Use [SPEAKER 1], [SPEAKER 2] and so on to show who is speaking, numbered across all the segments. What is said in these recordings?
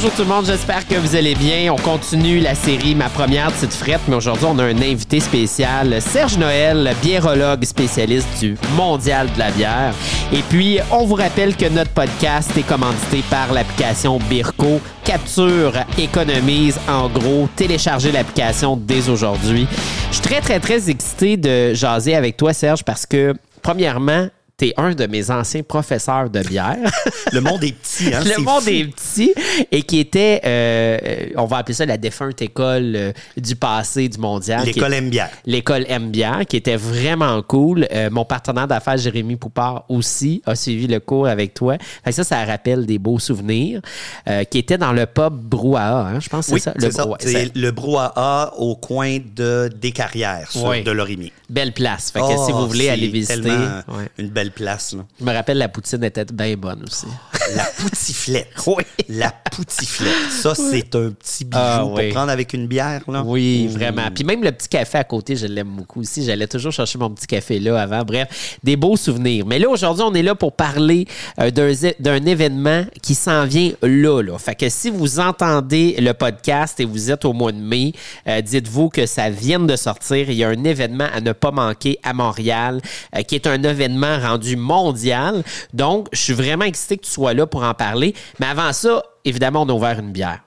[SPEAKER 1] bonjour tout le monde, j'espère que vous allez bien. On continue la série Ma première petite frette, mais aujourd'hui on a un invité spécial, Serge Noël, biérologue spécialiste du mondial de la bière. Et puis, on vous rappelle que notre podcast est commandité par l'application Birko. Capture, économise, en gros, téléchargez l'application dès aujourd'hui. Je suis très, très, très excité de jaser avec toi, Serge, parce que, premièrement, T'es un de mes anciens professeurs de bière.
[SPEAKER 2] Le monde est petit, hein?
[SPEAKER 1] Le monde
[SPEAKER 2] fou.
[SPEAKER 1] est petit et qui était, euh, euh, on va appeler ça la défunte école euh, du passé du mondial.
[SPEAKER 2] L'école aime bien.
[SPEAKER 1] L'école aime bien, qui était vraiment cool. Euh, mon partenaire d'affaires, Jérémy Poupard, aussi a suivi le cours avec toi. Fait que ça, ça rappelle des beaux souvenirs. Euh, qui était dans le pub Brouhaha, hein, je pense que
[SPEAKER 2] Oui,
[SPEAKER 1] c'est ça?
[SPEAKER 2] c'est ça.
[SPEAKER 1] Brouhaha.
[SPEAKER 2] C'est
[SPEAKER 1] C'est-
[SPEAKER 2] le brouhaha au coin de des carrières sur
[SPEAKER 1] Oui.
[SPEAKER 2] de l'Orimier.
[SPEAKER 1] Belle place. Fait que
[SPEAKER 2] Oh,
[SPEAKER 1] si vous voulez aller visiter. ouais.
[SPEAKER 2] Une belle place, là.
[SPEAKER 1] Je me rappelle, la poutine était bien bonne aussi.
[SPEAKER 2] La poutiflette.
[SPEAKER 1] Oui.
[SPEAKER 2] La poutiflette. Ça, c'est un petit bijou
[SPEAKER 1] Ah,
[SPEAKER 2] pour
[SPEAKER 1] oui.
[SPEAKER 2] prendre avec une bière, là.
[SPEAKER 1] Oui,
[SPEAKER 2] Mmh.
[SPEAKER 1] vraiment. Puis même le petit café à côté, je l'aime beaucoup aussi. J'allais toujours chercher mon petit café là avant. Bref, des beaux souvenirs. Mais là, aujourd'hui, on est là pour parler euh, d'un événement qui s'en vient là, là. Fait que si vous entendez le podcast et vous êtes au mois de mai, euh, dites-vous que ça vient de sortir. Il y a un événement à ne pas manquer à Montréal, euh, qui est un événement rendu mondial. Donc, je suis vraiment excité que tu sois là pour en parler. Mais avant ça, évidemment, on a ouvert une bière.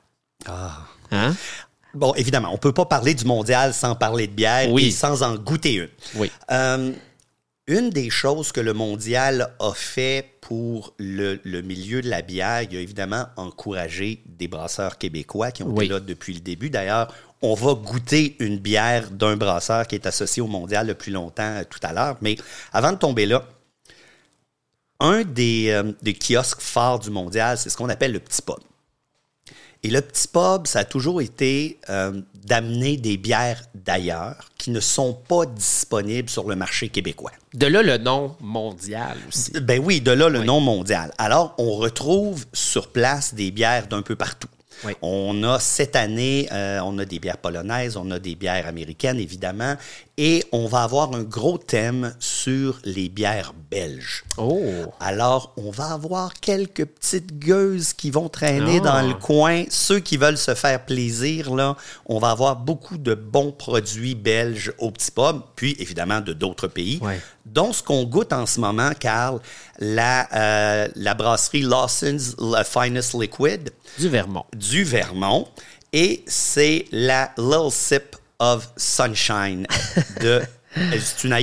[SPEAKER 2] Ah.
[SPEAKER 1] Hein?
[SPEAKER 2] Bon, évidemment, on peut pas parler du mondial sans parler de bière
[SPEAKER 1] Oui.
[SPEAKER 2] et sans en goûter une.
[SPEAKER 1] Oui.
[SPEAKER 2] Euh, une des choses que le mondial a fait pour le, le milieu de la bière, il a évidemment encouragé des brasseurs québécois qui ont
[SPEAKER 1] Oui.
[SPEAKER 2] été là depuis le début. D'ailleurs, on va goûter une bière d'un brasseur qui est associé au mondial depuis longtemps euh, tout à l'heure. Mais avant de tomber là, un des, euh, des kiosques phares du mondial, c'est ce qu'on appelle le petit pub. Et le petit pub, ça a toujours été euh, d'amener des bières d'ailleurs qui ne sont pas disponibles sur le marché québécois.
[SPEAKER 1] De là le nom mondial aussi.
[SPEAKER 2] Ben oui, de là le
[SPEAKER 1] Oui.
[SPEAKER 2] nom mondial. Alors, on retrouve sur place des bières d'un peu partout.
[SPEAKER 1] Oui.
[SPEAKER 2] On a cette année, euh, on a des bières polonaises, on a des bières américaines, évidemment, et on va avoir un gros thème sur les bières belges.
[SPEAKER 1] Oh!
[SPEAKER 2] Alors, on va avoir quelques petites gueuses qui vont traîner
[SPEAKER 1] Ah.
[SPEAKER 2] dans le coin. Ceux qui veulent se faire plaisir, là, on va avoir beaucoup de bons produits belges au petit pub, puis évidemment de d'autres pays.
[SPEAKER 1] Ouais.
[SPEAKER 2] dont ce qu'on goûte en ce moment, Carl, la, euh, la brasserie Lawson's Finest Liquid
[SPEAKER 1] Du Vermont.
[SPEAKER 2] du Vermont. Et c'est la Little Sip of Sunshine de. c'est une.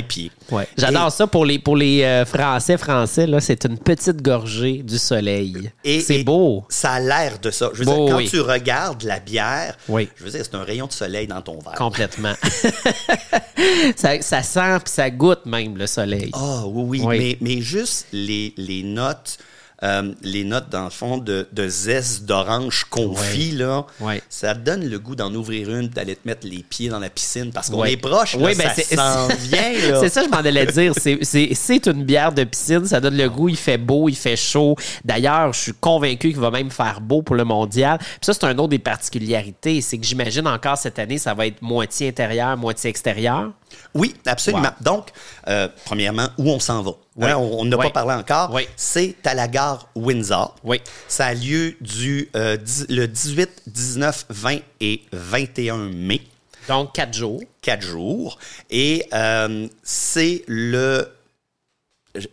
[SPEAKER 1] Ouais. J'adore ça pour les, pour les euh, Français français. Là, c'est une petite gorgée du soleil.
[SPEAKER 2] Et-
[SPEAKER 1] c'est
[SPEAKER 2] et
[SPEAKER 1] beau.
[SPEAKER 2] Ça a l'air de ça. Je veux
[SPEAKER 1] Beau,
[SPEAKER 2] dire, quand
[SPEAKER 1] oui.
[SPEAKER 2] tu regardes la bière,
[SPEAKER 1] Oui.
[SPEAKER 2] je veux dire, c'est un rayon de soleil dans ton verre.
[SPEAKER 1] Complètement. ça, ça sent puis ça goûte même le soleil.
[SPEAKER 2] Ah oui, oui,
[SPEAKER 1] Oui.
[SPEAKER 2] Mais, mais juste les, les notes, euh, les notes dans le fond de, de zeste d'orange confit, là,
[SPEAKER 1] Ouais.
[SPEAKER 2] ça te donne le goût d'en ouvrir une, d'aller te mettre les pieds dans la piscine parce qu'on
[SPEAKER 1] Ouais.
[SPEAKER 2] est proche, là,
[SPEAKER 1] Oui, ben,
[SPEAKER 2] ça s'en vient.
[SPEAKER 1] C'est ça, je m'en allais dire. C'est une bière de piscine. Ça donne le goût. Il fait beau, il fait chaud. D'ailleurs, je suis convaincu qu'il va même faire beau pour le mondial. Puis ça, c'est un autre des particularités. C'est que j'imagine encore cette année, ça va être moitié intérieur, moitié extérieur.
[SPEAKER 2] Oui, absolument. Donc, euh, premièrement, où on s'en va?
[SPEAKER 1] Oui.
[SPEAKER 2] Hein, on n'a
[SPEAKER 1] Oui.
[SPEAKER 2] pas parlé encore.
[SPEAKER 1] Oui.
[SPEAKER 2] C'est à la gare Windsor.
[SPEAKER 1] Oui.
[SPEAKER 2] Ça a lieu du, euh, le 18, 19, 20 et 21 mai.
[SPEAKER 1] Donc, quatre jours.
[SPEAKER 2] quatre jours. Et euh, c'est le.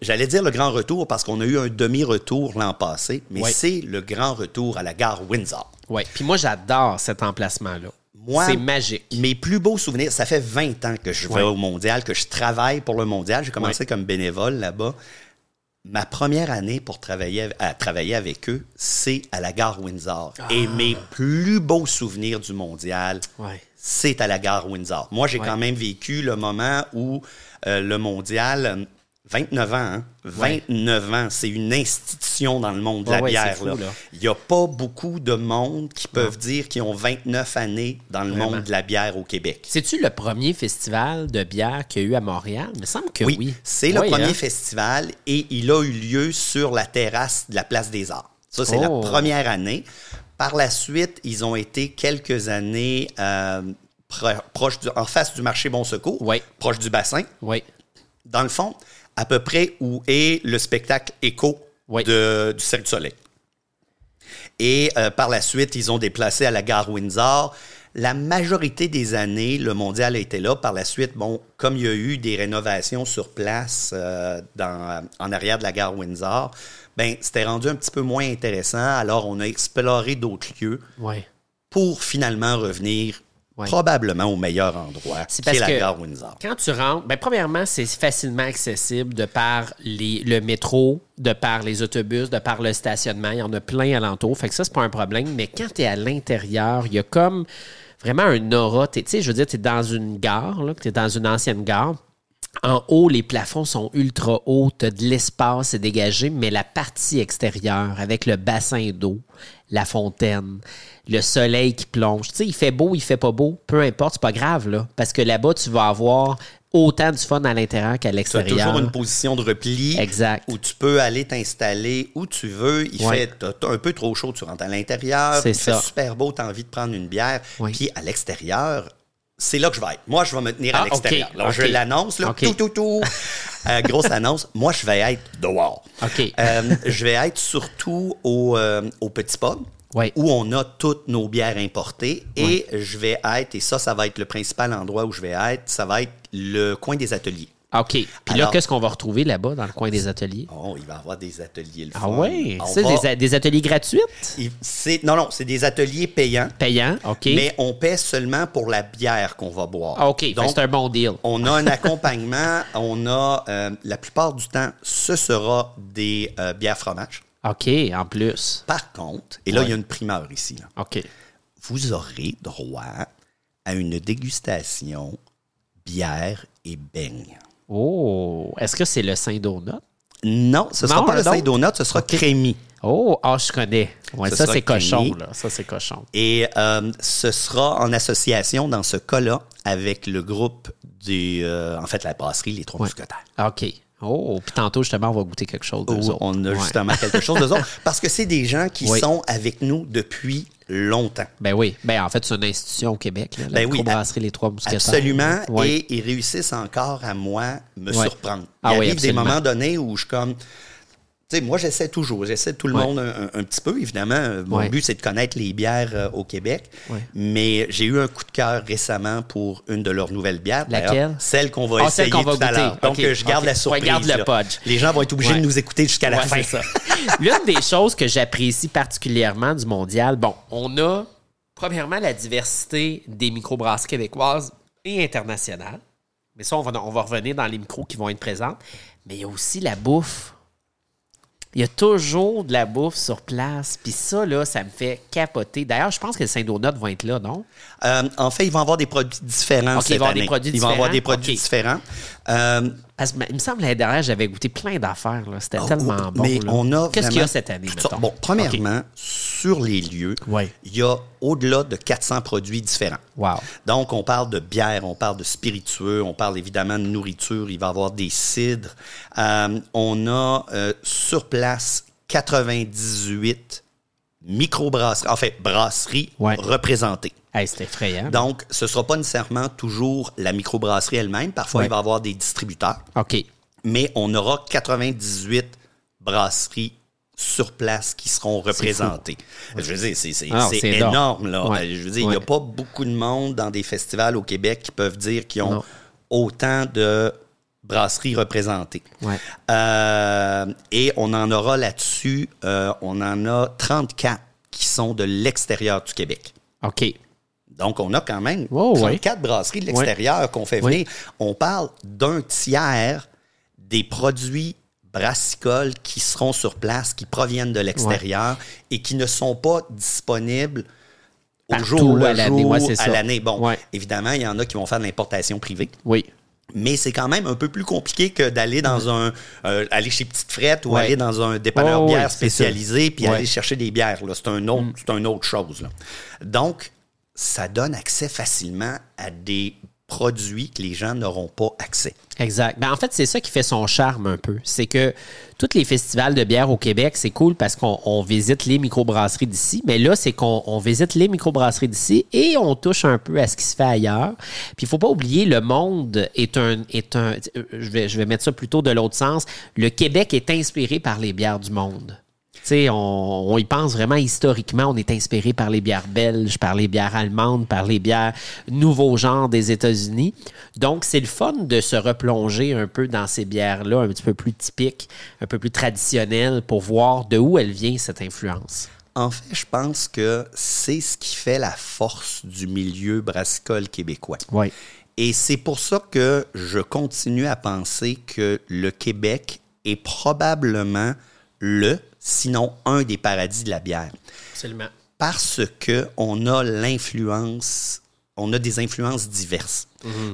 [SPEAKER 2] J'allais dire le grand retour parce qu'on a eu un demi-retour l'an passé, mais
[SPEAKER 1] Oui.
[SPEAKER 2] c'est le grand retour à la gare Windsor.
[SPEAKER 1] Oui. Puis moi, j'adore cet emplacement-là.
[SPEAKER 2] Moi,
[SPEAKER 1] C'est magique.
[SPEAKER 2] Mes plus beaux souvenirs, ça fait 20 ans que je vais
[SPEAKER 1] Ouais.
[SPEAKER 2] au mondial, que je travaille pour le mondial. J'ai commencé
[SPEAKER 1] Ouais.
[SPEAKER 2] comme bénévole là-bas. Ma première année pour travailler à travailler avec eux, c'est à la gare Windsor.
[SPEAKER 1] Ah.
[SPEAKER 2] Et mes plus beaux souvenirs du mondial,
[SPEAKER 1] Ouais.
[SPEAKER 2] c'est à la gare Windsor. Moi, j'ai quand même vécu le moment où euh, le mondial, euh, 29 ans, hein? 29 ans, c'est une institution dans le monde de
[SPEAKER 1] Ouais,
[SPEAKER 2] la
[SPEAKER 1] ouais,
[SPEAKER 2] bière.
[SPEAKER 1] c'est fou,
[SPEAKER 2] là.
[SPEAKER 1] là.
[SPEAKER 2] Il n'y a pas beaucoup de monde qui peuvent dire qu'ils ont 29 années dans le
[SPEAKER 1] Vraiment.
[SPEAKER 2] monde de la bière au Québec.
[SPEAKER 1] C'est-tu le premier festival de bière qu'il y a eu à Montréal? Il me semble que oui.
[SPEAKER 2] Oui, c'est le premier
[SPEAKER 1] hein?
[SPEAKER 2] festival et il a eu lieu sur la terrasse de la Place des Arts. Ça, c'est
[SPEAKER 1] Oh.
[SPEAKER 2] la première année. Par la suite, ils ont été quelques années euh, pro- proche du- en face du marché Bon Secours,
[SPEAKER 1] Oui.
[SPEAKER 2] proche du bassin.
[SPEAKER 1] Oui.
[SPEAKER 2] Dans le fond, à peu près où est le spectacle écho
[SPEAKER 1] Oui.
[SPEAKER 2] de- du Cirque du Soleil. Et euh, par la suite, ils ont déplacé à la gare Windsor. La majorité des années, le mondial a été là. Par la suite, bon, comme il y a eu des rénovations sur place euh, dans, en arrière de la gare Windsor, ben c'était rendu un petit peu moins intéressant. Alors, on a exploré d'autres lieux
[SPEAKER 1] Ouais.
[SPEAKER 2] pour finalement revenir
[SPEAKER 1] Ouais.
[SPEAKER 2] probablement au meilleur endroit,
[SPEAKER 1] C'est
[SPEAKER 2] qui est
[SPEAKER 1] parce
[SPEAKER 2] la
[SPEAKER 1] que
[SPEAKER 2] gare Windsor.
[SPEAKER 1] Quand tu rentres, ben, premièrement, c'est facilement accessible de par les, le métro, de par les autobus, de par le stationnement. Il y en a plein alentour. Fait que ça, c'est pas un problème. Mais quand tu es à l'intérieur, il y a comme vraiment un aura. Tu sais, je veux dire, tu es dans une gare, tu es dans une ancienne gare. En haut, les plafonds sont ultra hauts, tu as de l'espace, c'est dégagé, mais la partie extérieure, avec le bassin d'eau, la fontaine, le soleil qui plonge, tu sais, il fait beau, il fait pas beau, peu importe, c'est pas grave, là. Parce que là-bas, tu vas avoir autant du fun à l'intérieur qu'à
[SPEAKER 2] Tu as
[SPEAKER 1] l'extérieur.
[SPEAKER 2] toujours une position de repli
[SPEAKER 1] Exact.
[SPEAKER 2] où tu peux aller t'installer où tu veux. Il
[SPEAKER 1] Ouais.
[SPEAKER 2] fait un peu trop chaud, tu rentres à l'intérieur.
[SPEAKER 1] C'est
[SPEAKER 2] super beau, tu as envie de prendre une bière. Puis à l'extérieur, c'est là que je vais être. Moi, je vais me tenir
[SPEAKER 1] Ah,
[SPEAKER 2] à l'extérieur.
[SPEAKER 1] ok,
[SPEAKER 2] Alors, je l'annonce, là, tout, tout, tout. Euh, grosse annonce. Moi, je vais être dehors. Euh, je vais être surtout au, euh, au petit pub.
[SPEAKER 1] Ouais.
[SPEAKER 2] Où on a toutes nos bières importées. Et je vais être, et ça, ça va être le principal endroit où je vais être, ça va être le coin des ateliers.
[SPEAKER 1] OK. Puis là, qu'est-ce qu'on va retrouver là-bas, dans le coin des ateliers?
[SPEAKER 2] Oh, il va y avoir des ateliers. le
[SPEAKER 1] Ah?
[SPEAKER 2] On
[SPEAKER 1] C'est
[SPEAKER 2] va-
[SPEAKER 1] des, ateliers gratuits?
[SPEAKER 2] non, non, c'est des ateliers payants,
[SPEAKER 1] Payants? OK.
[SPEAKER 2] mais on paie seulement pour la bière qu'on va boire.
[SPEAKER 1] Ah, OK.
[SPEAKER 2] Donc,
[SPEAKER 1] c'est un bon deal.
[SPEAKER 2] on a un accompagnement. on a, euh, la plupart du temps, ce sera des euh, bières fromage.
[SPEAKER 1] OK, en plus.
[SPEAKER 2] Par contre, et là,
[SPEAKER 1] Ouais.
[SPEAKER 2] il y a une primeur ici, là.
[SPEAKER 1] OK.
[SPEAKER 2] vous aurez droit à une dégustation bière et beigne.
[SPEAKER 1] Oh, est-ce que c'est le Saint-Donut?
[SPEAKER 2] Non, ce ne sera pas le
[SPEAKER 1] autre?
[SPEAKER 2] Saint-Donut, ce sera crémy.
[SPEAKER 1] Oh, ah, je connais. Ouais, ça, c'est cochon, là. Ça, c'est cochon.
[SPEAKER 2] Et euh, ce sera en association, dans ce cas-là, avec le groupe des, euh, en fait, la brasserie Les Trois
[SPEAKER 1] Ouais. OK. Oh, puis tantôt, justement, on va goûter quelque chose d'eux autres.
[SPEAKER 2] on a
[SPEAKER 1] Ouais.
[SPEAKER 2] justement quelque chose de autres. Parce que c'est des gens qui
[SPEAKER 1] Oui.
[SPEAKER 2] sont avec nous depuis longtemps.
[SPEAKER 1] Ben oui. Ben en fait, c'est une institution au Québec, là, la
[SPEAKER 2] Ben oui,
[SPEAKER 1] Les Trois Mousquetaires.
[SPEAKER 2] Absolument. Et ils réussissent encore à moi me surprendre.
[SPEAKER 1] Ah
[SPEAKER 2] Il
[SPEAKER 1] oui,
[SPEAKER 2] arrive
[SPEAKER 1] absolument.
[SPEAKER 2] des moments donnés où je suis comme. Sais, moi, j'essaie toujours. J'essaie tout le
[SPEAKER 1] Ouais.
[SPEAKER 2] monde un, petit peu, évidemment. Mon
[SPEAKER 1] Ouais.
[SPEAKER 2] but, c'est de connaître les bières euh, au Québec.
[SPEAKER 1] Ouais.
[SPEAKER 2] Mais j'ai eu un coup de cœur récemment pour une de leurs nouvelles bières.
[SPEAKER 1] Laquelle?
[SPEAKER 2] Celle qu'on va
[SPEAKER 1] Ah,
[SPEAKER 2] essayer
[SPEAKER 1] qu'on va
[SPEAKER 2] tout à l'heure. Donc, euh, je garde la surprise.
[SPEAKER 1] Le punch.
[SPEAKER 2] Les gens vont être obligés de nous écouter jusqu'à la fin.
[SPEAKER 1] ça. L'une des choses que j'apprécie particulièrement du mondial, bon, on a premièrement la diversité des microbrasseries québécoises et internationales. Mais ça, on va, on va revenir dans les micros qui vont être présents. Mais il y a aussi la bouffe. Il y a toujours de la bouffe sur place. Puis ça, là, ça me fait capoter. D'ailleurs, je pense que le Saint-Donut va être là, non?
[SPEAKER 2] Euh, en fait, ils vont avoir des produits différents
[SPEAKER 1] Ok,
[SPEAKER 2] cette
[SPEAKER 1] ils vont avoir
[SPEAKER 2] année.
[SPEAKER 1] des produits
[SPEAKER 2] ils vont avoir des produits différents. Euh,
[SPEAKER 1] Parce que, il me semble, l'année dernière, j'avais goûté plein d'affaires. là. C'était
[SPEAKER 2] Oh,
[SPEAKER 1] tellement
[SPEAKER 2] oh,
[SPEAKER 1] bon.
[SPEAKER 2] Mais
[SPEAKER 1] là.
[SPEAKER 2] on a
[SPEAKER 1] Qu'est-ce qu'il y a cette année, mettons?
[SPEAKER 2] Bon, premièrement, sur les lieux,
[SPEAKER 1] Ouais.
[SPEAKER 2] il y a au-delà de 400 produits différents.
[SPEAKER 1] Wow.
[SPEAKER 2] Donc, on parle de bière, on parle de spiritueux, on parle évidemment de nourriture, il va y avoir des cidres. Euh, on a euh, sur place 98 microbrasseries, en fait,
[SPEAKER 1] Ouais.
[SPEAKER 2] représentées.
[SPEAKER 1] Hey, c'est effrayant.
[SPEAKER 2] Donc, ce ne sera pas nécessairement toujours la microbrasserie elle-même. Parfois,
[SPEAKER 1] Ouais.
[SPEAKER 2] il va y avoir des distributeurs
[SPEAKER 1] OK.
[SPEAKER 2] mais on aura 98 brasseries sur place qui seront représentées. Je veux dire, c'est c'est-
[SPEAKER 1] Ah énorme.
[SPEAKER 2] Là.
[SPEAKER 1] Ouais.
[SPEAKER 2] Je veux dire, il n'y a pas beaucoup de monde dans des festivals au Québec qui peuvent dire qu'ils ont
[SPEAKER 1] Non.
[SPEAKER 2] autant de brasseries représentées.
[SPEAKER 1] Ouais.
[SPEAKER 2] Euh, et on en aura là-dessus, euh, on en a 34 qui sont de l'extérieur du Québec.
[SPEAKER 1] OK.
[SPEAKER 2] Donc, on a quand même
[SPEAKER 1] Oh, ouais.
[SPEAKER 2] 34 brasseries de l'extérieur qu'on fait venir. On parle d'un tiers des produits brassicoles qui seront sur place, qui proviennent de l'extérieur et qui ne sont pas disponibles au
[SPEAKER 1] Partout
[SPEAKER 2] jour
[SPEAKER 1] à l'année.
[SPEAKER 2] jour à. Bon,
[SPEAKER 1] Ouais.
[SPEAKER 2] évidemment, il y en a qui vont faire de l'importation privée.
[SPEAKER 1] Oui.
[SPEAKER 2] Mais c'est quand même un peu plus compliqué que d'aller dans un euh, aller chez Petite Frette ou
[SPEAKER 1] Ouais.
[SPEAKER 2] aller dans un dépanneur
[SPEAKER 1] Oh,
[SPEAKER 2] bière spécialisé puis
[SPEAKER 1] Ouais. Mm.
[SPEAKER 2] aller chercher des bières. là. C'est un autre, c'est une autre chose. là. Donc, ça donne accès facilement à des produits que les gens n'auront pas accès.
[SPEAKER 1] Exact. Ben, en fait, c'est ça qui fait son charme un peu. C'est que tous les festivals de bière au Québec, c'est cool parce qu'on on visite les microbrasseries d'ici. Mais là, c'est qu'on on visite les microbrasseries d'ici et on touche un peu à ce qui se fait ailleurs. Puis il faut pas oublier, le monde est un. Est un je, vais, je vais mettre ça plutôt de l'autre sens. Le Québec est inspiré par les bières du monde. Sais, on, on y pense vraiment historiquement. On est inspiré par les bières belges, par les bières allemandes, par les bières nouveaux genres des États-Unis. Donc, c'est le fun de se replonger un peu dans ces bières-là, un petit peu plus typiques, un peu plus traditionnelles, pour voir de où elle vient, cette influence.
[SPEAKER 2] En fait, je pense que c'est ce qui fait la force du milieu brassicole québécois.
[SPEAKER 1] Oui.
[SPEAKER 2] Et c'est pour ça que je continue à penser que le Québec est probablement le, sinon un des paradis de la bière.
[SPEAKER 1] Absolument.
[SPEAKER 2] Parce que on a l'influence, on a des influences diverses.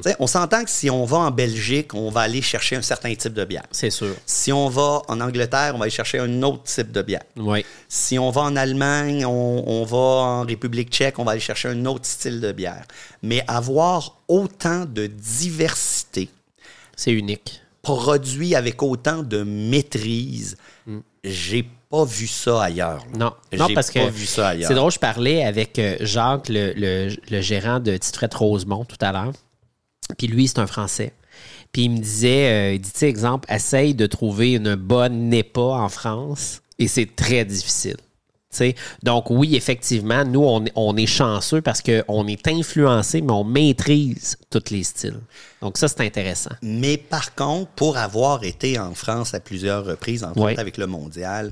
[SPEAKER 2] Sais, On s'entend que si on va en Belgique, on va aller chercher un certain type de bière.
[SPEAKER 1] C'est sûr.
[SPEAKER 2] Si on va en Angleterre, on va aller chercher un autre type de bière.
[SPEAKER 1] Oui.
[SPEAKER 2] Si on va en Allemagne, on, on va en République tchèque, on va aller chercher un autre style de bière. Mais avoir autant de diversité,
[SPEAKER 1] C'est unique.
[SPEAKER 2] produit avec autant de maîtrise, j'ai pas vu ça ailleurs. là.
[SPEAKER 1] Non, non parce
[SPEAKER 2] pas
[SPEAKER 1] que
[SPEAKER 2] vu ça ailleurs.
[SPEAKER 1] c'est drôle, je parlais avec euh, Jacques, le, le- le gérant de Titrette Rosemont tout à l'heure. Puis lui, c'est un Français. Puis il me disait, euh, il dit, tu sais, exemple, essaye de trouver une bonne NEPA en France et c'est très difficile. Donc oui, effectivement, nous, on, est- on est chanceux parce qu'on est influencé, mais on maîtrise tous les styles. Donc ça, c'est intéressant.
[SPEAKER 2] Mais par contre, pour avoir été en France à plusieurs reprises,
[SPEAKER 1] Ouais.
[SPEAKER 2] autres avec le mondial,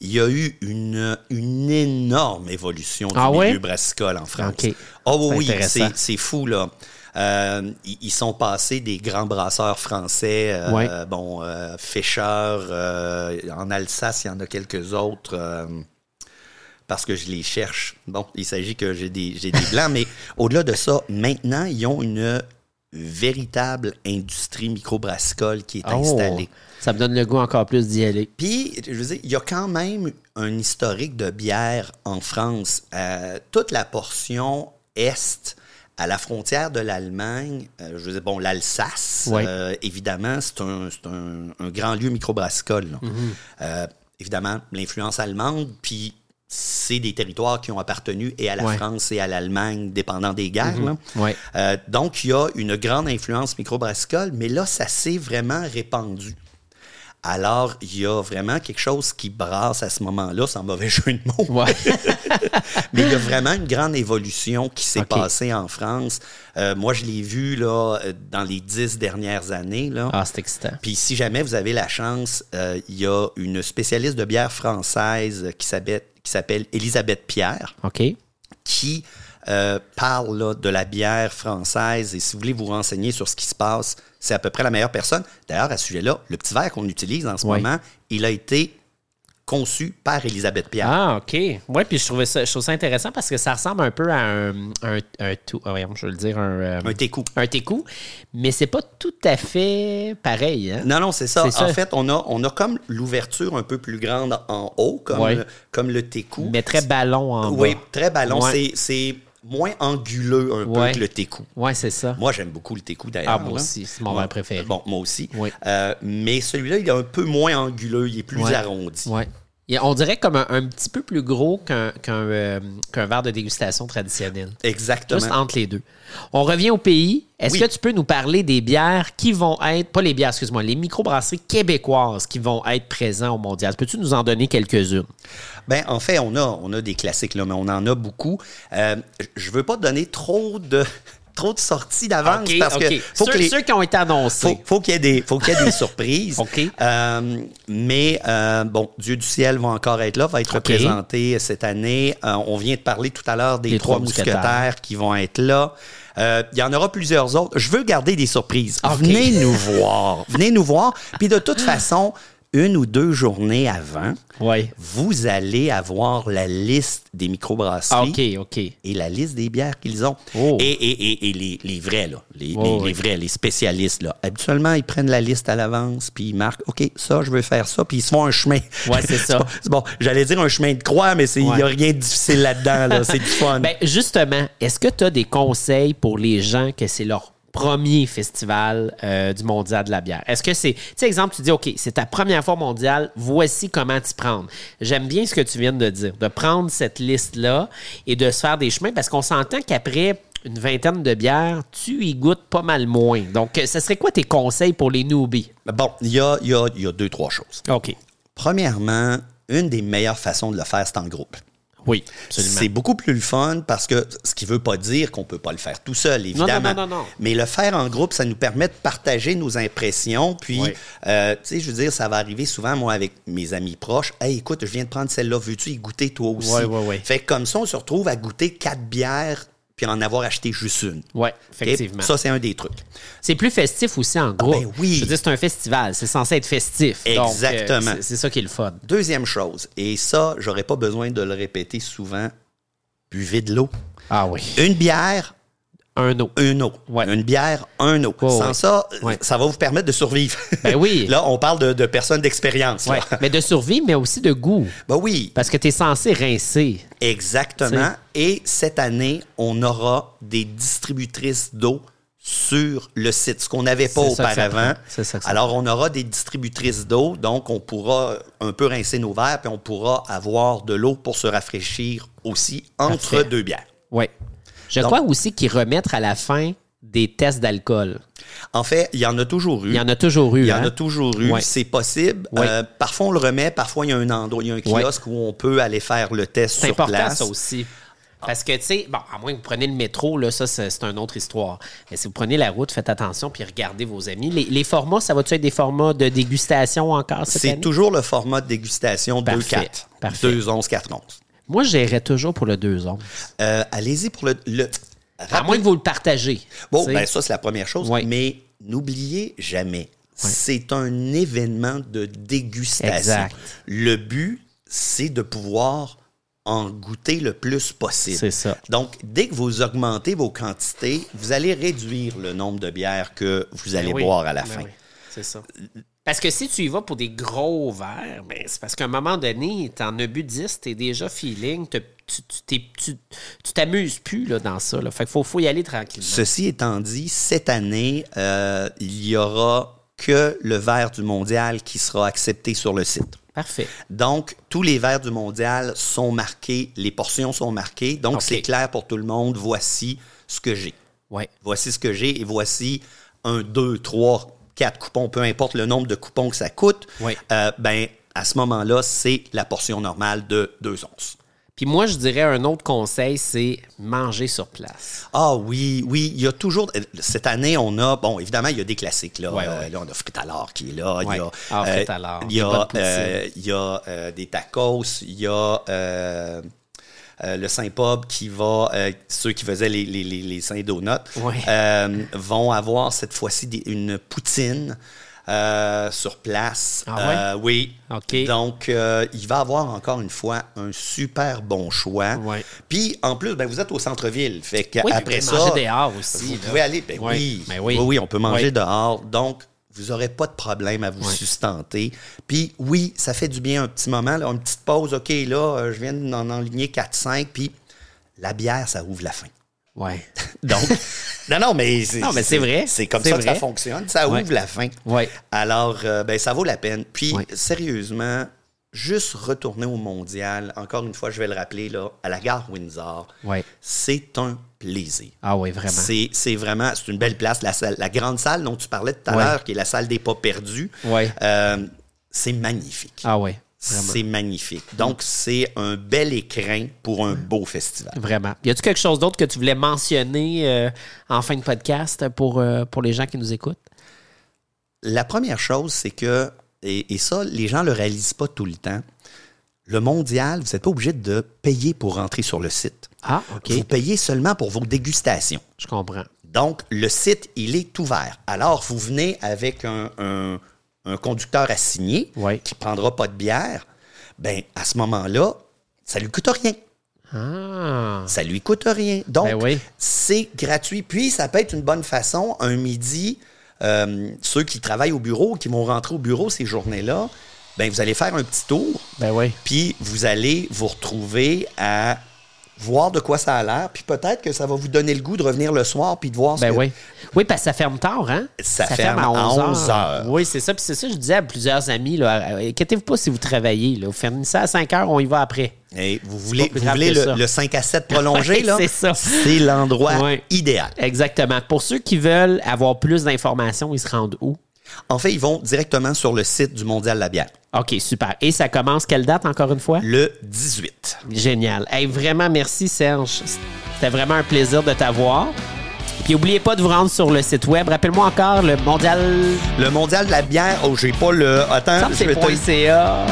[SPEAKER 2] il y a eu une, une énorme évolution du
[SPEAKER 1] Ah
[SPEAKER 2] milieu brassicole en France.
[SPEAKER 1] Ok.
[SPEAKER 2] Oh oui, c'est fou, là. Euh, ils, sont passés des grands brasseurs français, euh,
[SPEAKER 1] Ouais.
[SPEAKER 2] bon, euh, Fischer, euh, en Alsace, il y en a quelques autres. Parce que je les cherche. Bon, il s'agit que j'ai des, j'ai des blancs, mais au-delà de ça, maintenant, ils ont une véritable industrie microbrassicole qui est
[SPEAKER 1] Oh,
[SPEAKER 2] installée.
[SPEAKER 1] ça me donne le goût encore plus d'y aller.
[SPEAKER 2] Puis, je veux dire, il y a quand même un historique de bière en France. Euh, toute la portion est à la frontière de l'Allemagne, euh, je veux dire, bon, l'Alsace, euh, évidemment, c'est un, c'est un- un grand lieu microbrassicole. Euh, évidemment, l'influence allemande, puis c'est des territoires qui ont appartenu et à la
[SPEAKER 1] Ouais.
[SPEAKER 2] France et à l'Allemagne, dépendant des guerres.
[SPEAKER 1] Ouais.
[SPEAKER 2] Euh, donc, il y a une grande influence microbrassicole, mais là, ça s'est vraiment répandu. Alors, il y a vraiment quelque chose qui brasse à ce moment-là, sans mauvais jeu de mots.
[SPEAKER 1] Ouais.
[SPEAKER 2] Mais il y a vraiment une grande évolution qui s'est passée en France. Euh, moi, je l'ai vu là, euh, dans les dix dernières années. Là.
[SPEAKER 1] ah, c'est excitant.
[SPEAKER 2] Puis si jamais vous avez la chance, euh, il y a une spécialiste de bière française qui s'appelle, qui s'appelle Elisabeth Pierre
[SPEAKER 1] OK.
[SPEAKER 2] qui euh, parle là, de la bière française. Et si vous voulez vous renseigner sur ce qui se passe, c'est à peu près la meilleure personne. D'ailleurs, à ce sujet-là, le petit verre qu'on utilise en ce
[SPEAKER 1] Oui.
[SPEAKER 2] moment, il a été conçu par Elisabeth Pierre.
[SPEAKER 1] Ah, OK. Ouais, puis je trouvais ça, je trouve ça intéressant parce que ça ressemble un peu à un, un, un tout. ah, voyons, je veux le dire, un. euh,
[SPEAKER 2] Un técou.
[SPEAKER 1] un técou, mais c'est pas tout à fait pareil. Hein?
[SPEAKER 2] Non, non, c'est ça. En fait, on a, on a comme l'ouverture un peu plus grande en haut, comme, le, comme le técou.
[SPEAKER 1] Mais très ballon en
[SPEAKER 2] Oui,
[SPEAKER 1] bas.
[SPEAKER 2] très ballon.
[SPEAKER 1] Ouais.
[SPEAKER 2] C'est moins anguleux un
[SPEAKER 1] Ouais.
[SPEAKER 2] peu que le técou.
[SPEAKER 1] Ouais, c'est ça.
[SPEAKER 2] Moi, j'aime beaucoup le técou d'ailleurs.
[SPEAKER 1] Ah, moi
[SPEAKER 2] là.
[SPEAKER 1] aussi, c'est mon verre préféré.
[SPEAKER 2] Bon, moi aussi.
[SPEAKER 1] Oui.
[SPEAKER 2] Euh, mais celui-là, il est un peu moins anguleux, il est plus
[SPEAKER 1] Ouais.
[SPEAKER 2] arrondi.
[SPEAKER 1] Ouais. On dirait comme un, un petit peu plus gros qu'un euh, verre de dégustation traditionnel.
[SPEAKER 2] Exactement.
[SPEAKER 1] Juste entre les deux. On revient au pays. Est-ce
[SPEAKER 2] Oui.
[SPEAKER 1] que tu peux nous parler des bières qui vont être, pas les bières, excuse-moi, les microbrasseries québécoises qui vont être présentes au mondial? Peux-tu nous en donner quelques-unes?
[SPEAKER 2] Ben, en fait, on a, on a des classiques, là, mais on en a beaucoup. Euh, je veux pas donner trop de, trop de sorties d'avance parce que faut
[SPEAKER 1] ceux,
[SPEAKER 2] que les-
[SPEAKER 1] ceux qui ont été annoncés.
[SPEAKER 2] faut, faut qu'il y ait des, faut qu'il y ait des surprises. Euh, mais euh, bon, Dieu du ciel va encore être là, va être représenté cette année. Euh, on vient de parler tout à l'heure des
[SPEAKER 1] Les
[SPEAKER 2] trois
[SPEAKER 1] trois
[SPEAKER 2] mousquetaires.
[SPEAKER 1] mousquetaires.
[SPEAKER 2] qui vont être là. Il y en aura plusieurs autres. Je veux garder des surprises. Venez nous voir. Venez nous voir. Puis de toute façon, une ou deux journées avant, vous allez avoir la liste des microbrasseries
[SPEAKER 1] Ah,
[SPEAKER 2] et la liste des bières qu'ils ont.
[SPEAKER 1] Oh.
[SPEAKER 2] Et, et, et, et les, les vrais, là, les,
[SPEAKER 1] Oh,
[SPEAKER 2] les-
[SPEAKER 1] oui.
[SPEAKER 2] les vrais, les spécialistes, là. Habituellement, ils prennent la liste à l'avance, puis ils marquent, OK, ça, je veux faire ça, puis ils se font un chemin.
[SPEAKER 1] Ouais, c'est ça.
[SPEAKER 2] bon, c'est bon, j'allais dire un chemin de croix, mais il n'y a rien de difficile là-dedans, là. C'est du fun.
[SPEAKER 1] Ben, justement, est-ce que tu as des conseils pour les gens que c'est leur premier festival euh, du mondial de la bière? Est-ce que c'est, tu sais, exemple, tu dis, OK, c'est ta première fois mondiale, voici comment t'y prendre. J'aime bien ce que tu viens de dire, de prendre cette liste-là et de se faire des chemins parce qu'on s'entend qu'après une vingtaine de bières, tu y goûtes pas mal moins. Donc, euh, ce serait quoi tes conseils pour les newbies?
[SPEAKER 2] Bon, il y a, il y, a, il y a deux, trois choses.
[SPEAKER 1] OK.
[SPEAKER 2] Premièrement, une des meilleures façons de le faire, c'est en groupe.
[SPEAKER 1] Oui,
[SPEAKER 2] C'est beaucoup plus le fun parce que ce qui veut pas dire qu'on peut pas le faire tout seul, évidemment.
[SPEAKER 1] non, non, non.
[SPEAKER 2] Mais le faire en groupe, ça nous permet de partager nos impressions. Puis,
[SPEAKER 1] Oui.
[SPEAKER 2] euh, tu sais, je veux dire, ça va arriver souvent, moi, avec mes amis proches. Hey, écoute, je viens de prendre celle-là. Veux-tu y goûter toi aussi?
[SPEAKER 1] Ouais, ouais, ouais.
[SPEAKER 2] Fait que comme ça, on se retrouve à goûter quatre bières puis en avoir acheté juste une.
[SPEAKER 1] Oui, effectivement.
[SPEAKER 2] Ça, c'est un des trucs.
[SPEAKER 1] C'est plus festif aussi en groupe.
[SPEAKER 2] ben oui.
[SPEAKER 1] Je veux dire, c'est un festival. C'est censé être festif. Euh,
[SPEAKER 2] Exactement.
[SPEAKER 1] c'est- c'est ça qui est le fun.
[SPEAKER 2] Deuxième chose, et ça, j'aurais pas besoin de le répéter souvent, buvez de l'eau.
[SPEAKER 1] Ah oui.
[SPEAKER 2] Une bière,
[SPEAKER 1] Un eau.
[SPEAKER 2] une eau.
[SPEAKER 1] Ouais.
[SPEAKER 2] Une bière, un eau. Sans
[SPEAKER 1] ouais.
[SPEAKER 2] ça,
[SPEAKER 1] Ouais.
[SPEAKER 2] ça va vous permettre de survivre.
[SPEAKER 1] Ben oui.
[SPEAKER 2] là, on parle de, de personnes d'expérience.
[SPEAKER 1] Mais de survie, mais aussi de goût.
[SPEAKER 2] Ben oui,
[SPEAKER 1] Parce que tu es censé rincer.
[SPEAKER 2] exactement. Et cette année, on aura des distributrices d'eau sur le site, ce qu'on n'avait pas auparavant.
[SPEAKER 1] ça ça
[SPEAKER 2] Alors, on aura des distributrices d'eau, donc on pourra un peu rincer nos verres, puis on pourra avoir de l'eau pour se rafraîchir aussi entre
[SPEAKER 1] Parfait.
[SPEAKER 2] deux bières.
[SPEAKER 1] Oui. Je
[SPEAKER 2] Donc-
[SPEAKER 1] crois aussi qu'ils remettent à la fin des tests d'alcool.
[SPEAKER 2] En fait, il y en a toujours eu.
[SPEAKER 1] Il y en a toujours eu.
[SPEAKER 2] Il y en
[SPEAKER 1] hein?
[SPEAKER 2] a toujours eu, c'est possible. Euh, parfois, on le remet, parfois, il y a un endroit, il y a un kiosque où on peut aller faire le test
[SPEAKER 1] C'est
[SPEAKER 2] sur
[SPEAKER 1] important,
[SPEAKER 2] place.
[SPEAKER 1] ça aussi. Parce que, tu sais, bon, à moins que vous preniez le métro, là, ça, c'est c'est une autre histoire. Mais si vous prenez la route, faites attention puis regardez vos amis. Les, les formats, ça va-tu être des formats de dégustation encore cette
[SPEAKER 2] C'est toujours le format de dégustation
[SPEAKER 1] Parfait.
[SPEAKER 2] 2-4.
[SPEAKER 1] Parfait.
[SPEAKER 2] 2-11, 4-11.
[SPEAKER 1] Moi, j'irais toujours pour le 2 onces.
[SPEAKER 2] Euh, Allez-y pour le... le-
[SPEAKER 1] À moins que vous le partagez.
[SPEAKER 2] Bon, ben ça, c'est la première chose.
[SPEAKER 1] Ouais.
[SPEAKER 2] Mais n'oubliez jamais, c'est un événement de dégustation.
[SPEAKER 1] Exact.
[SPEAKER 2] Le but, c'est de pouvoir en goûter le plus possible.
[SPEAKER 1] C'est ça.
[SPEAKER 2] Donc, dès que vous augmentez vos quantités, vous allez réduire le nombre de bières que vous allez
[SPEAKER 1] Ben oui.
[SPEAKER 2] boire à la
[SPEAKER 1] Ben
[SPEAKER 2] fin.
[SPEAKER 1] oui, C'est ça. Parce que si tu y vas pour des gros verres, ben, c'est parce qu'à un moment donné, t'en as bu 10, t'es déjà feeling, tu t'amuses plus là, dans ça. Là. Fait qu'il faut, faut y aller tranquillement.
[SPEAKER 2] Ceci étant dit, cette année, euh, il y aura que le verre du mondial qui sera accepté sur le site.
[SPEAKER 1] Parfait.
[SPEAKER 2] Donc, tous les verres du mondial sont marqués, les portions sont marquées, donc c'est clair pour tout le monde. Voici ce que j'ai.
[SPEAKER 1] Ouais.
[SPEAKER 2] Voici ce que j'ai et voici un, deux, trois, quatre coupons, peu importe le nombre de coupons que ça coûte.
[SPEAKER 1] Oui.
[SPEAKER 2] Euh, ben, à ce moment-là, c'est la portion normale de 2 onces.
[SPEAKER 1] Puis moi, je dirais un autre conseil, c'est manger sur place.
[SPEAKER 2] Ah oui, oui, il y a toujours. euh, Cette année, on a. Bon, évidemment, il y a des classiques. Là,
[SPEAKER 1] Ouais,
[SPEAKER 2] Euh,
[SPEAKER 1] ouais.
[SPEAKER 2] là on a l'or qui est là. Il y a,
[SPEAKER 1] Ah,
[SPEAKER 2] euh,
[SPEAKER 1] frites à l'or.
[SPEAKER 2] Il y a, euh, il y a euh, des tacos. Il y a. euh, le Saint-Pob qui va, euh, ceux qui faisaient les, les, les, les Saint-Donuts,
[SPEAKER 1] Ouais.
[SPEAKER 2] euh, vont avoir cette fois-ci une poutine sur place.
[SPEAKER 1] Ah ouais?
[SPEAKER 2] Oui.
[SPEAKER 1] OK.
[SPEAKER 2] Donc, il va avoir encore une fois un super bon choix.
[SPEAKER 1] Ouais.
[SPEAKER 2] Puis, en plus, ben, vous êtes au centre-ville. Fait
[SPEAKER 1] Oui,
[SPEAKER 2] qu'après
[SPEAKER 1] vous
[SPEAKER 2] ça.
[SPEAKER 1] manger dehors aussi,
[SPEAKER 2] Vous
[SPEAKER 1] là.
[SPEAKER 2] pouvez aller. Ben oui.
[SPEAKER 1] Ben oui.
[SPEAKER 2] oui. oui, on peut manger
[SPEAKER 1] Oui.
[SPEAKER 2] dehors. Donc, vous n'aurez pas de problème à vous sustenter. Puis, oui, ça fait du bien un petit moment, là, une petite pause. OK, là, euh, je viens d'en enligner 4-5. Puis, la bière, ça ouvre la faim.
[SPEAKER 1] Ouais.
[SPEAKER 2] Donc, non, non, mais c'est,
[SPEAKER 1] Non, mais c'est vrai.
[SPEAKER 2] C'est comme
[SPEAKER 1] C'est
[SPEAKER 2] ça que ça fonctionne. Ça
[SPEAKER 1] Ouais.
[SPEAKER 2] ouvre la faim.
[SPEAKER 1] Ouais.
[SPEAKER 2] Alors, euh, ben, ça vaut la peine. Puis,
[SPEAKER 1] Ouais.
[SPEAKER 2] sérieusement, juste retourner au mondial, encore une fois, je vais le rappeler, là, à la gare Windsor,
[SPEAKER 1] Ouais.
[SPEAKER 2] c'est un plaisir.
[SPEAKER 1] Ah oui, vraiment.
[SPEAKER 2] C'est, vraiment, c'est une belle place. La, salle- la grande salle dont tu parlais tout à
[SPEAKER 1] Ouais.
[SPEAKER 2] l'heure, qui est la salle des pas perdus,
[SPEAKER 1] Ouais.
[SPEAKER 2] euh, c'est magnifique.
[SPEAKER 1] Ah oui,
[SPEAKER 2] c'est magnifique. Donc, c'est un bel écrin pour un beau festival.
[SPEAKER 1] Vraiment. Y a-tu quelque chose d'autre que tu voulais mentionner euh, en fin de podcast pour, euh, pour les gens qui nous écoutent?
[SPEAKER 2] La première chose, c'est que, et, et ça, les gens ne le réalisent pas tout le temps, le mondial, vous n'êtes pas obligé de payer pour rentrer sur le site.
[SPEAKER 1] Ah, OK.
[SPEAKER 2] Vous payez seulement pour vos dégustations.
[SPEAKER 1] Je comprends.
[SPEAKER 2] Donc, le site, il est ouvert. Alors, vous venez avec un, un- un conducteur assigné
[SPEAKER 1] Ouais.
[SPEAKER 2] qui ne prendra pas de bière. Ben, à ce moment-là, ça ne lui coûte rien.
[SPEAKER 1] Ah.
[SPEAKER 2] Ça lui coûte rien. Donc,
[SPEAKER 1] Ben oui.
[SPEAKER 2] c'est gratuit. Puis, ça peut être une bonne façon, un midi, euh, ceux qui travaillent au bureau, qui vont rentrer au bureau ces journées-là, ben, vous allez faire un petit tour,
[SPEAKER 1] Ben oui.
[SPEAKER 2] puis vous allez vous retrouver à voir de quoi ça a l'air, puis peut-être que ça va vous donner le goût de revenir le soir, puis de voir ce
[SPEAKER 1] Ben
[SPEAKER 2] que...
[SPEAKER 1] oui. Oui, parce que ça ferme tard, hein?
[SPEAKER 2] Ça ferme à 11 heures.
[SPEAKER 1] Oui, c'est ça. Puis c'est ça, je disais à plusieurs amis, là, euh, inquiétez-vous pas si vous travaillez. Là. Vous fermez ça à 5 heures, on y va après.
[SPEAKER 2] Et vous voulez, vous voulez le,
[SPEAKER 1] ça.
[SPEAKER 2] le 5 à 7 prolongé, là?
[SPEAKER 1] c'est ça.
[SPEAKER 2] C'est l'endroit idéal.
[SPEAKER 1] Exactement. Pour ceux qui veulent avoir plus d'informations, ils se rendent où?
[SPEAKER 2] En fait, ils vont directement sur le site du Mondial de la bière.
[SPEAKER 1] OK, super. Et ça commence quelle date, encore une fois?
[SPEAKER 2] Le 18.
[SPEAKER 1] Génial. Hey, vraiment, merci, Serge. C'était vraiment un plaisir de t'avoir. Puis n'oubliez pas de vous rendre sur le site web. Rappelle-moi encore le mondial.
[SPEAKER 2] Le Mondial de la bière, oh, j'ai pas le. Attends, je
[SPEAKER 1] c'est
[SPEAKER 2] vais.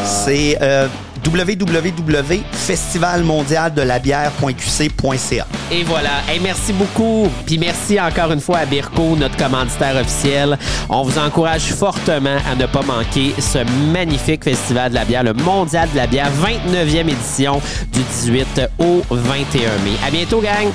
[SPEAKER 2] C'est euh, www.festivalmondialdelabière.qc.ca.
[SPEAKER 1] Et voilà. Hey, merci beaucoup. Puis merci encore une fois à Birko, notre commanditaire officiel. On vous encourage fortement à ne pas manquer ce magnifique festival de la bière, le Mondial de la bière, 29e édition du 18 au 21 mai. À bientôt, gang!